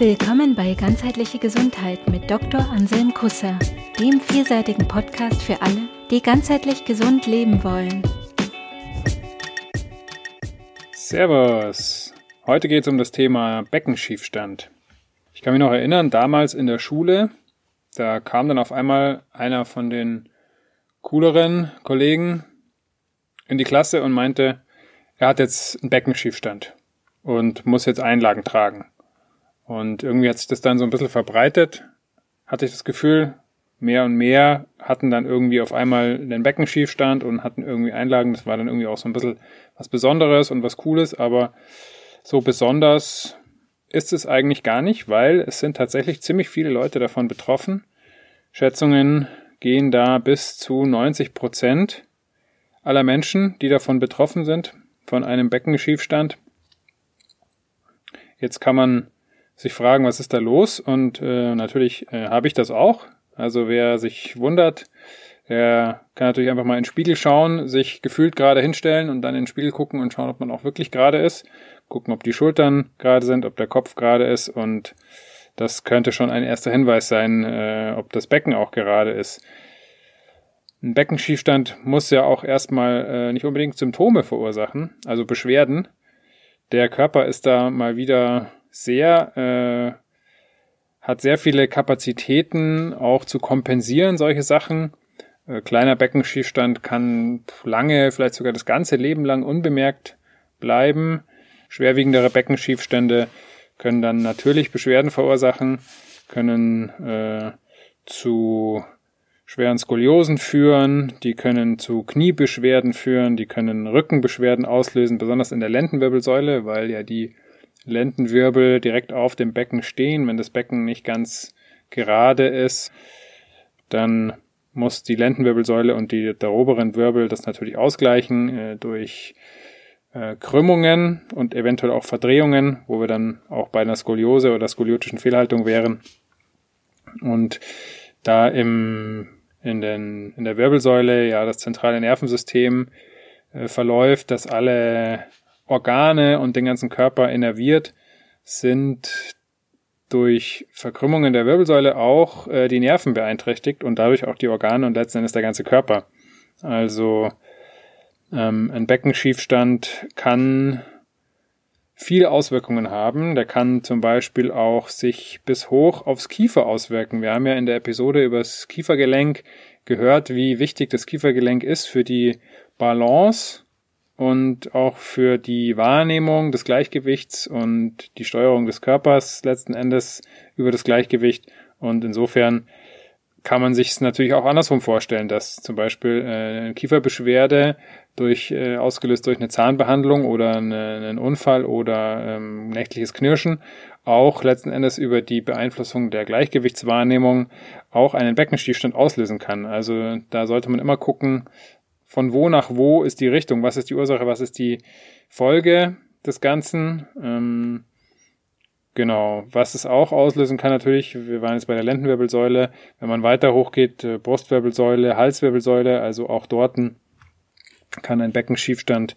Willkommen bei Ganzheitliche Gesundheit mit Dr. Anselm Kusser, dem vielseitigen Podcast für alle, die ganzheitlich gesund leben wollen. Servus! Heute geht es um das Thema Beckenschiefstand. Ich kann mich noch erinnern, damals in der Schule, da kam dann auf einmal einer von den cooleren Kollegen in die Klasse und meinte, er hat jetzt einen Beckenschiefstand und muss jetzt Einlagen tragen. Und irgendwie hat sich das dann so ein bisschen verbreitet, hatte ich das Gefühl, mehr und mehr hatten dann irgendwie auf einmal den Beckenschiefstand und hatten irgendwie Einlagen. Das war dann irgendwie auch so ein bisschen was Besonderes und was Cooles, aber so besonders ist es eigentlich gar nicht, weil es sind tatsächlich ziemlich viele Leute davon betroffen. Schätzungen gehen da bis zu 90 Prozent aller Menschen, die davon betroffen sind, von einem Beckenschiefstand. Jetzt kann man sich fragen, was ist da los? Und äh, natürlich äh, habe ich das auch. Also wer sich wundert, der kann natürlich einfach mal in den Spiegel schauen, sich gefühlt gerade hinstellen und dann in den Spiegel gucken und schauen, ob man auch wirklich gerade ist. Gucken, ob die Schultern gerade sind, ob der Kopf gerade ist und das könnte schon ein erster Hinweis sein, äh, ob das Becken auch gerade ist. Ein Beckenschiefstand muss ja auch erstmal äh, nicht unbedingt Symptome verursachen, also Beschwerden. Der Körper ist da mal wieder sehr, äh, hat sehr viele Kapazitäten auch zu kompensieren, solche Sachen. Äh, kleiner Beckenschiefstand kann lange, vielleicht sogar das ganze Leben lang unbemerkt bleiben. Schwerwiegendere Beckenschiefstände können dann natürlich Beschwerden verursachen, können äh, zu schweren Skoliosen führen, die können zu Kniebeschwerden führen, die können Rückenbeschwerden auslösen, besonders in der Lendenwirbelsäule, weil ja die Lendenwirbel direkt auf dem Becken stehen. Wenn das Becken nicht ganz gerade ist, dann muss die Lendenwirbelsäule und die der oberen Wirbel das natürlich ausgleichen äh, durch äh, Krümmungen und eventuell auch Verdrehungen, wo wir dann auch bei einer Skoliose oder skoliotischen Fehlhaltung wären. Und da im, in, den, in der Wirbelsäule ja das zentrale Nervensystem äh, verläuft, dass alle Organe und den ganzen Körper innerviert, sind durch Verkrümmungen der Wirbelsäule auch äh, die Nerven beeinträchtigt und dadurch auch die Organe und letzten Endes der ganze Körper. Also ähm, ein Beckenschiefstand kann viele Auswirkungen haben. Der kann zum Beispiel auch sich bis hoch aufs Kiefer auswirken. Wir haben ja in der Episode über das Kiefergelenk gehört, wie wichtig das Kiefergelenk ist für die Balance und auch für die Wahrnehmung des Gleichgewichts und die Steuerung des Körpers letzten Endes über das Gleichgewicht. Und insofern kann man sich es natürlich auch andersrum vorstellen, dass zum Beispiel äh, eine Kieferbeschwerde durch äh, ausgelöst durch eine Zahnbehandlung oder eine, einen Unfall oder ähm, nächtliches Knirschen auch letzten Endes über die Beeinflussung der Gleichgewichtswahrnehmung auch einen Beckenstiefstand auslösen kann. Also da sollte man immer gucken, von wo nach wo ist die Richtung, was ist die Ursache, was ist die Folge des Ganzen. Ähm, genau, was es auch auslösen kann natürlich, wir waren jetzt bei der Lendenwirbelsäule, wenn man weiter hochgeht, äh, Brustwirbelsäule, Halswirbelsäule, also auch dort kann ein Beckenschiefstand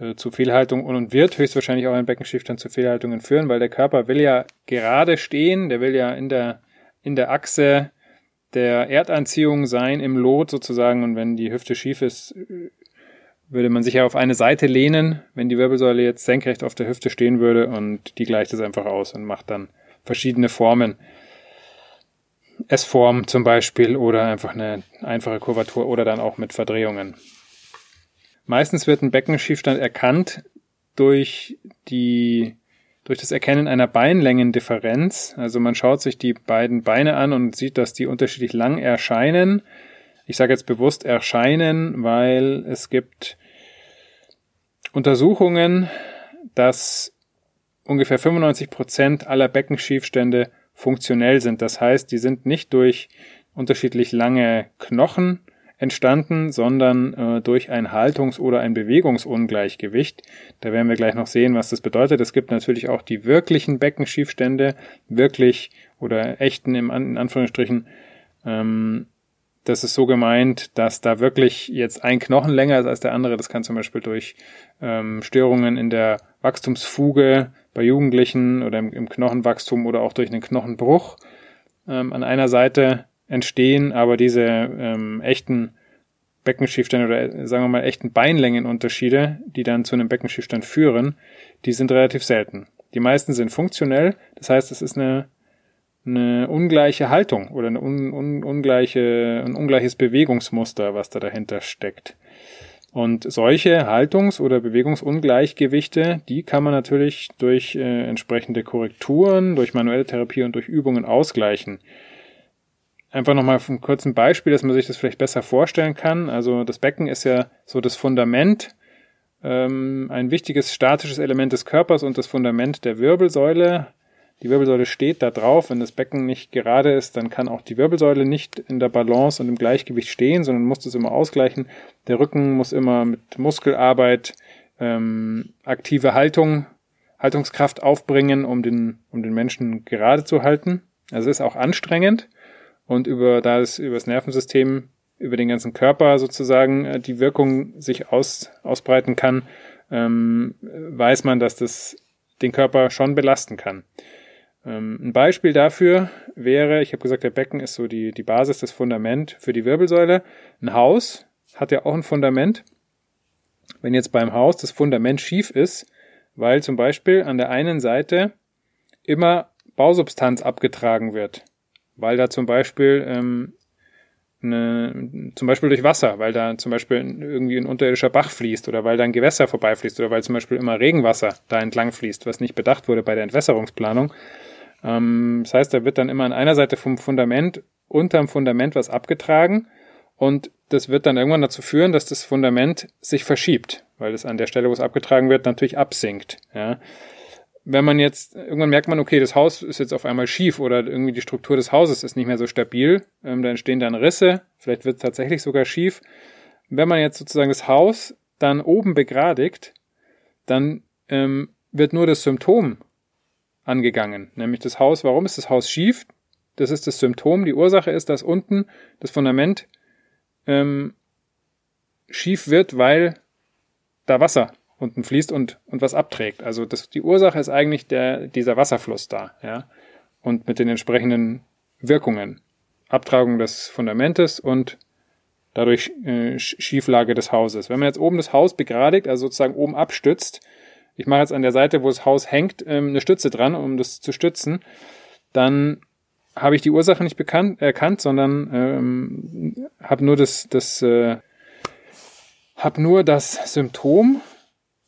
äh, zu Fehlhaltung und wird höchstwahrscheinlich auch ein Beckenschiefstand zu Fehlhaltungen führen, weil der Körper will ja gerade stehen, der will ja in der, in der Achse der Erdanziehung sein im Lot sozusagen und wenn die Hüfte schief ist, würde man sich ja auf eine Seite lehnen, wenn die Wirbelsäule jetzt senkrecht auf der Hüfte stehen würde und die gleicht es einfach aus und macht dann verschiedene Formen. S-Form zum Beispiel oder einfach eine einfache Kurvatur oder dann auch mit Verdrehungen. Meistens wird ein Beckenschiefstand erkannt durch die durch das Erkennen einer Beinlängendifferenz. Also man schaut sich die beiden Beine an und sieht, dass die unterschiedlich lang erscheinen. Ich sage jetzt bewusst erscheinen, weil es gibt Untersuchungen, dass ungefähr 95 Prozent aller Beckenschiefstände funktionell sind. Das heißt, die sind nicht durch unterschiedlich lange Knochen entstanden, sondern äh, durch ein Haltungs- oder ein Bewegungsungleichgewicht. Da werden wir gleich noch sehen, was das bedeutet. Es gibt natürlich auch die wirklichen Beckenschiefstände, wirklich oder echten im in Anführungsstrichen ähm, das ist so gemeint, dass da wirklich jetzt ein Knochen länger ist als der andere. Das kann zum Beispiel durch ähm, Störungen in der Wachstumsfuge bei Jugendlichen oder im, im Knochenwachstum oder auch durch einen Knochenbruch ähm, an einer Seite entstehen, aber diese ähm, echten Beckenschiefstände oder sagen wir mal echten Beinlängenunterschiede, die dann zu einem Beckenschiefstand führen, die sind relativ selten. Die meisten sind funktionell, das heißt, es ist eine eine ungleiche Haltung oder eine un, un, ungleiche, ein ungleiches Bewegungsmuster, was da dahinter steckt. Und solche Haltungs- oder Bewegungsungleichgewichte, die kann man natürlich durch äh, entsprechende Korrekturen, durch manuelle Therapie und durch Übungen ausgleichen. Einfach nochmal ein kurzes Beispiel, dass man sich das vielleicht besser vorstellen kann. Also das Becken ist ja so das Fundament, ähm, ein wichtiges statisches Element des Körpers und das Fundament der Wirbelsäule die Wirbelsäule steht da drauf. Wenn das Becken nicht gerade ist, dann kann auch die Wirbelsäule nicht in der Balance und im Gleichgewicht stehen, sondern muss das immer ausgleichen. Der Rücken muss immer mit Muskelarbeit, ähm, aktive Haltung, Haltungskraft aufbringen, um den, um den Menschen gerade zu halten. Also es ist auch anstrengend. Und über, da es über das Nervensystem, über den ganzen Körper sozusagen äh, die Wirkung sich aus, ausbreiten kann, ähm, weiß man, dass das den Körper schon belasten kann. Ähm, ein Beispiel dafür wäre, ich habe gesagt, der Becken ist so die, die Basis, das Fundament für die Wirbelsäule. Ein Haus hat ja auch ein Fundament. Wenn jetzt beim Haus das Fundament schief ist, weil zum Beispiel an der einen Seite immer Bausubstanz abgetragen wird, weil da zum Beispiel ähm, eine, zum Beispiel durch Wasser, weil da zum Beispiel irgendwie ein unterirdischer Bach fließt oder weil da ein Gewässer vorbeifließt oder weil zum Beispiel immer Regenwasser da entlang fließt, was nicht bedacht wurde bei der Entwässerungsplanung, ähm, das heißt, da wird dann immer an einer Seite vom Fundament unterm Fundament was abgetragen und das wird dann irgendwann dazu führen, dass das Fundament sich verschiebt, weil es an der Stelle, wo es abgetragen wird, natürlich absinkt. Ja. Wenn man jetzt, irgendwann merkt man, okay, das Haus ist jetzt auf einmal schief oder irgendwie die Struktur des Hauses ist nicht mehr so stabil, ähm, da entstehen dann Risse, vielleicht wird es tatsächlich sogar schief. Wenn man jetzt sozusagen das Haus dann oben begradigt, dann ähm, wird nur das Symptom angegangen, nämlich das Haus. Warum ist das Haus schief? Das ist das Symptom. Die Ursache ist, dass unten das Fundament ähm, schief wird, weil da Wasser unten fließt und, und was abträgt. Also das, die Ursache ist eigentlich der, dieser Wasserfluss da, ja. Und mit den entsprechenden Wirkungen. Abtragung des Fundamentes und dadurch äh, Schieflage des Hauses. Wenn man jetzt oben das Haus begradigt, also sozusagen oben abstützt, ich mache jetzt an der Seite, wo das Haus hängt, ähm, eine Stütze dran, um das zu stützen, dann habe ich die Ursache nicht bekannt, erkannt, sondern ähm, habe nur das, das äh, habe nur das Symptom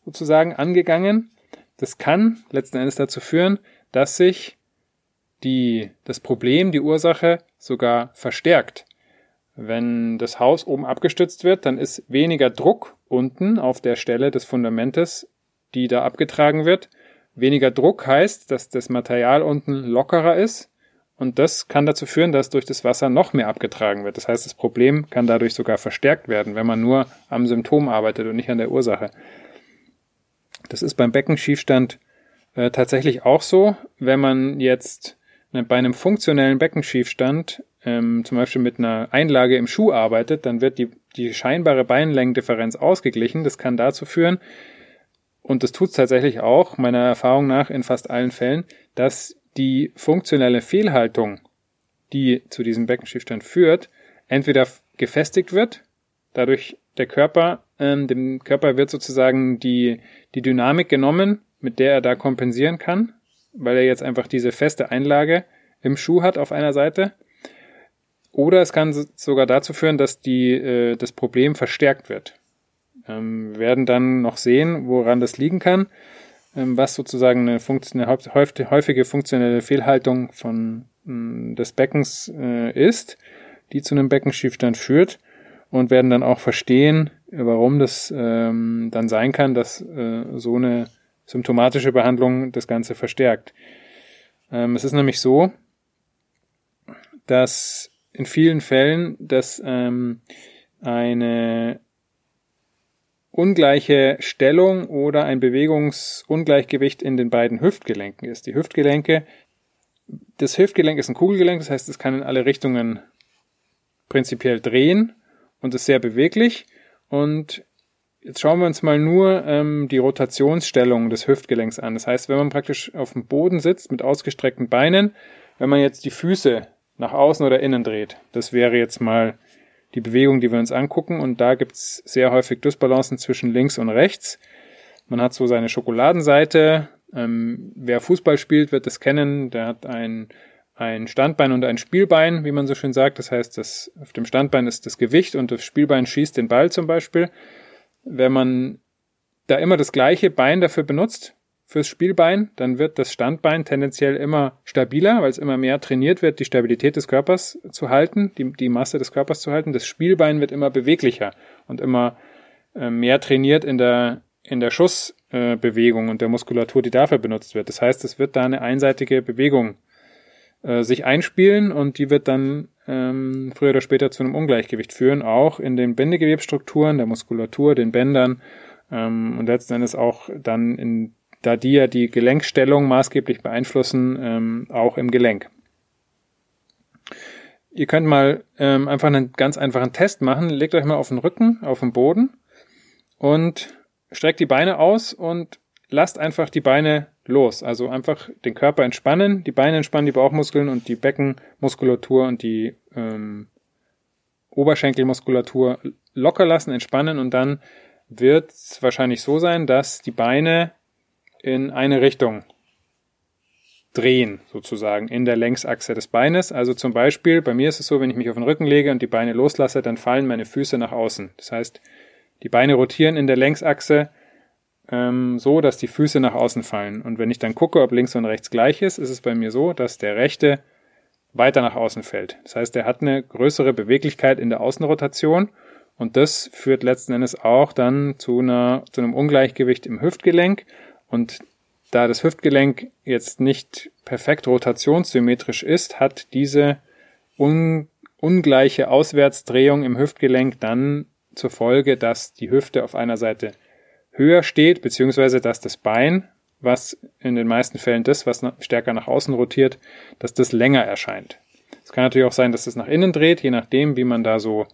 sozusagen angegangen. Das kann letzten Endes dazu führen, dass sich die, das Problem, die Ursache sogar verstärkt. Wenn das Haus oben abgestützt wird, dann ist weniger Druck unten auf der Stelle des Fundamentes die da abgetragen wird. Weniger Druck heißt, dass das Material unten lockerer ist und das kann dazu führen, dass durch das Wasser noch mehr abgetragen wird. Das heißt, das Problem kann dadurch sogar verstärkt werden, wenn man nur am Symptom arbeitet und nicht an der Ursache. Das ist beim Beckenschiefstand äh, tatsächlich auch so. Wenn man jetzt ne, bei einem funktionellen Beckenschiefstand ähm, zum Beispiel mit einer Einlage im Schuh arbeitet, dann wird die, die scheinbare Beinlängendifferenz ausgeglichen. Das kann dazu führen, und das tut es tatsächlich auch, meiner Erfahrung nach in fast allen Fällen, dass die funktionelle Fehlhaltung, die zu diesem Beckenschiefstand führt, entweder gefestigt wird, dadurch der Körper, ähm, dem Körper wird sozusagen die, die Dynamik genommen, mit der er da kompensieren kann, weil er jetzt einfach diese feste Einlage im Schuh hat auf einer Seite. Oder es kann sogar dazu führen, dass die, äh, das Problem verstärkt wird. Ähm, wir werden dann noch sehen, woran das liegen kann, ähm, was sozusagen eine, Funktion, eine häufige funktionelle Fehlhaltung von mm, des Beckens äh, ist, die zu einem Beckenschiefstand führt und werden dann auch verstehen, warum das ähm, dann sein kann, dass äh, so eine symptomatische Behandlung das Ganze verstärkt. Ähm, es ist nämlich so, dass in vielen Fällen, dass ähm, eine ungleiche Stellung oder ein Bewegungsungleichgewicht in den beiden Hüftgelenken ist. Die Hüftgelenke, das Hüftgelenk ist ein Kugelgelenk, das heißt, es kann in alle Richtungen prinzipiell drehen und ist sehr beweglich. Und jetzt schauen wir uns mal nur ähm, die Rotationsstellung des Hüftgelenks an. Das heißt, wenn man praktisch auf dem Boden sitzt mit ausgestreckten Beinen, wenn man jetzt die Füße nach außen oder innen dreht, das wäre jetzt mal die Bewegung, die wir uns angucken. Und da gibt's sehr häufig Dysbalancen zwischen links und rechts. Man hat so seine Schokoladenseite. Ähm, wer Fußball spielt, wird das kennen. Der hat ein, ein Standbein und ein Spielbein, wie man so schön sagt. Das heißt, das, auf dem Standbein ist das Gewicht und das Spielbein schießt den Ball zum Beispiel. Wenn man da immer das gleiche Bein dafür benutzt, fürs Spielbein, dann wird das Standbein tendenziell immer stabiler, weil es immer mehr trainiert wird, die Stabilität des Körpers zu halten, die, die Masse des Körpers zu halten. Das Spielbein wird immer beweglicher und immer äh, mehr trainiert in der, in der Schussbewegung äh, und der Muskulatur, die dafür benutzt wird. Das heißt, es wird da eine einseitige Bewegung äh, sich einspielen und die wird dann ähm, früher oder später zu einem Ungleichgewicht führen, auch in den Bindegewebsstrukturen, der Muskulatur, den Bändern ähm, und letzten Endes auch dann in da die ja die Gelenkstellung maßgeblich beeinflussen, ähm, auch im Gelenk. Ihr könnt mal ähm, einfach einen ganz einfachen Test machen. Legt euch mal auf den Rücken, auf den Boden und streckt die Beine aus und lasst einfach die Beine los. Also einfach den Körper entspannen, die Beine entspannen, die Bauchmuskeln und die Beckenmuskulatur und die ähm, Oberschenkelmuskulatur locker lassen, entspannen und dann wird es wahrscheinlich so sein, dass die Beine in eine Richtung drehen, sozusagen, in der Längsachse des Beines. Also zum Beispiel, bei mir ist es so, wenn ich mich auf den Rücken lege und die Beine loslasse, dann fallen meine Füße nach außen. Das heißt, die Beine rotieren in der Längsachse ähm, so, dass die Füße nach außen fallen. Und wenn ich dann gucke, ob links und rechts gleich ist, ist es bei mir so, dass der rechte weiter nach außen fällt. Das heißt, er hat eine größere Beweglichkeit in der Außenrotation und das führt letzten Endes auch dann zu, einer, zu einem Ungleichgewicht im Hüftgelenk und da das Hüftgelenk jetzt nicht perfekt rotationssymmetrisch ist, hat diese un ungleiche Auswärtsdrehung im Hüftgelenk dann zur Folge, dass die Hüfte auf einer Seite höher steht, beziehungsweise dass das Bein, was in den meisten Fällen das, was stärker nach außen rotiert, dass das länger erscheint. Es kann natürlich auch sein, dass es nach innen dreht, je nachdem, wie man da so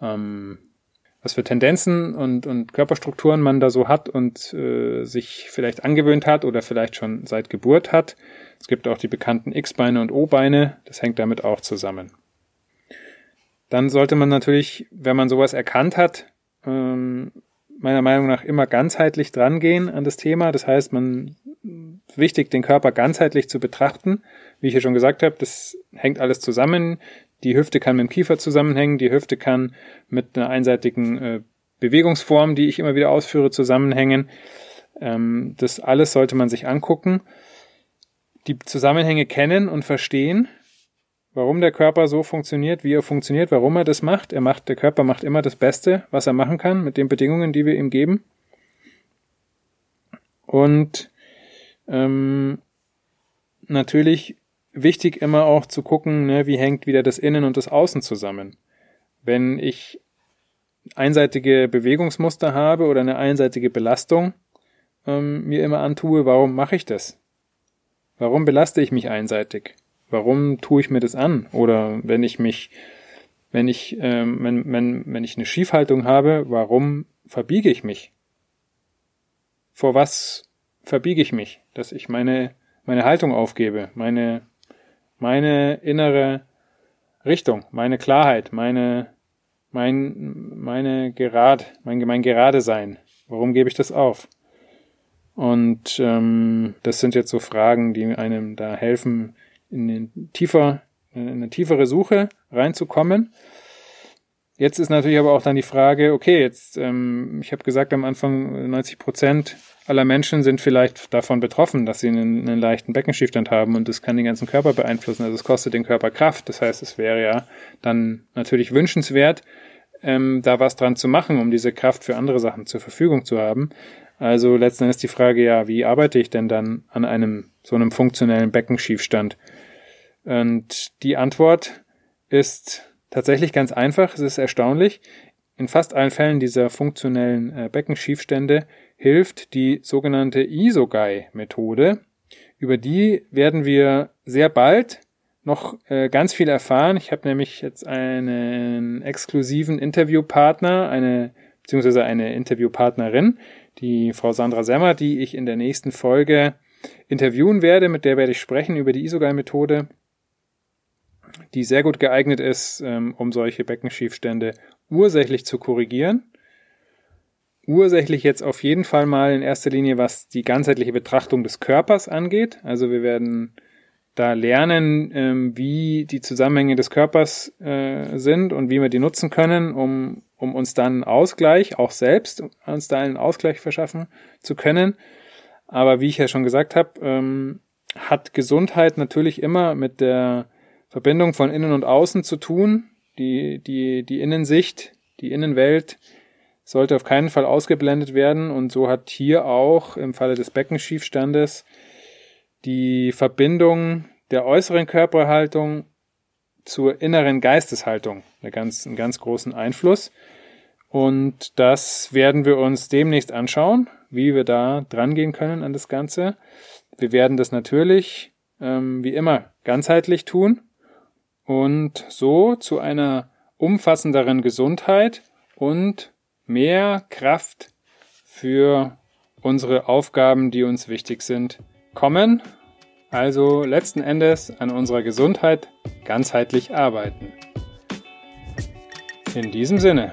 ähm, was für Tendenzen und, und Körperstrukturen man da so hat und äh, sich vielleicht angewöhnt hat oder vielleicht schon seit Geburt hat. Es gibt auch die bekannten X-Beine und O-Beine, das hängt damit auch zusammen. Dann sollte man natürlich, wenn man sowas erkannt hat, ähm, meiner Meinung nach immer ganzheitlich drangehen an das Thema. Das heißt, man wichtig, den Körper ganzheitlich zu betrachten. Wie ich ja schon gesagt habe, das hängt alles zusammen. Die Hüfte kann mit dem Kiefer zusammenhängen, die Hüfte kann mit einer einseitigen äh, Bewegungsform, die ich immer wieder ausführe, zusammenhängen. Ähm, das alles sollte man sich angucken, die Zusammenhänge kennen und verstehen, warum der Körper so funktioniert, wie er funktioniert, warum er das macht. Er macht, der Körper macht immer das Beste, was er machen kann mit den Bedingungen, die wir ihm geben. Und ähm, natürlich wichtig immer auch zu gucken, ne, wie hängt wieder das Innen und das Außen zusammen. Wenn ich einseitige Bewegungsmuster habe oder eine einseitige Belastung ähm, mir immer antue, warum mache ich das? Warum belaste ich mich einseitig? Warum tue ich mir das an? Oder wenn ich mich, wenn ich, ähm, wenn, wenn, wenn ich eine Schiefhaltung habe, warum verbiege ich mich? Vor was verbiege ich mich? Dass ich meine, meine Haltung aufgebe, meine meine innere Richtung, meine Klarheit, meine, mein, meine Gerad, mein, mein Gerade sein. Warum gebe ich das auf? Und ähm, das sind jetzt so Fragen, die einem da helfen, in, den tiefer, in eine tiefere Suche reinzukommen. Jetzt ist natürlich aber auch dann die Frage, okay, jetzt, ähm, ich habe gesagt am Anfang, 90 Prozent aller Menschen sind vielleicht davon betroffen, dass sie einen, einen leichten Beckenschiefstand haben und das kann den ganzen Körper beeinflussen. Also es kostet den Körper Kraft. Das heißt, es wäre ja dann natürlich wünschenswert, ähm, da was dran zu machen, um diese Kraft für andere Sachen zur Verfügung zu haben. Also letzten Endes die Frage, ja, wie arbeite ich denn dann an einem so einem funktionellen Beckenschiefstand? Und die Antwort ist tatsächlich ganz einfach. Es ist erstaunlich. In fast allen Fällen dieser funktionellen äh, Beckenschiefstände hilft die sogenannte Isogai-Methode. Über die werden wir sehr bald noch äh, ganz viel erfahren. Ich habe nämlich jetzt einen exklusiven Interviewpartner, eine beziehungsweise eine Interviewpartnerin, die Frau Sandra Semmer, die ich in der nächsten Folge interviewen werde. Mit der werde ich sprechen über die Isogal-Methode, die sehr gut geeignet ist, ähm, um solche Beckenschiefstände ursächlich zu korrigieren. Ursächlich jetzt auf jeden Fall mal in erster Linie, was die ganzheitliche Betrachtung des Körpers angeht. Also wir werden da lernen, ähm, wie die Zusammenhänge des Körpers äh, sind und wie wir die nutzen können, um, um uns dann Ausgleich, auch selbst uns da einen Ausgleich verschaffen zu können. Aber wie ich ja schon gesagt habe, ähm, hat Gesundheit natürlich immer mit der Verbindung von Innen und Außen zu tun. Die, die, die Innensicht, die Innenwelt sollte auf keinen Fall ausgeblendet werden. Und so hat hier auch im Falle des Beckenschiefstandes die Verbindung der äußeren Körperhaltung zur inneren Geisteshaltung eine ganz, einen ganz großen Einfluss. Und das werden wir uns demnächst anschauen, wie wir da dran gehen können an das Ganze. Wir werden das natürlich, ähm, wie immer, ganzheitlich tun und so zu einer umfassenderen Gesundheit und mehr Kraft für unsere Aufgaben, die uns wichtig sind, kommen. Also letzten Endes an unserer Gesundheit ganzheitlich arbeiten. In diesem Sinne.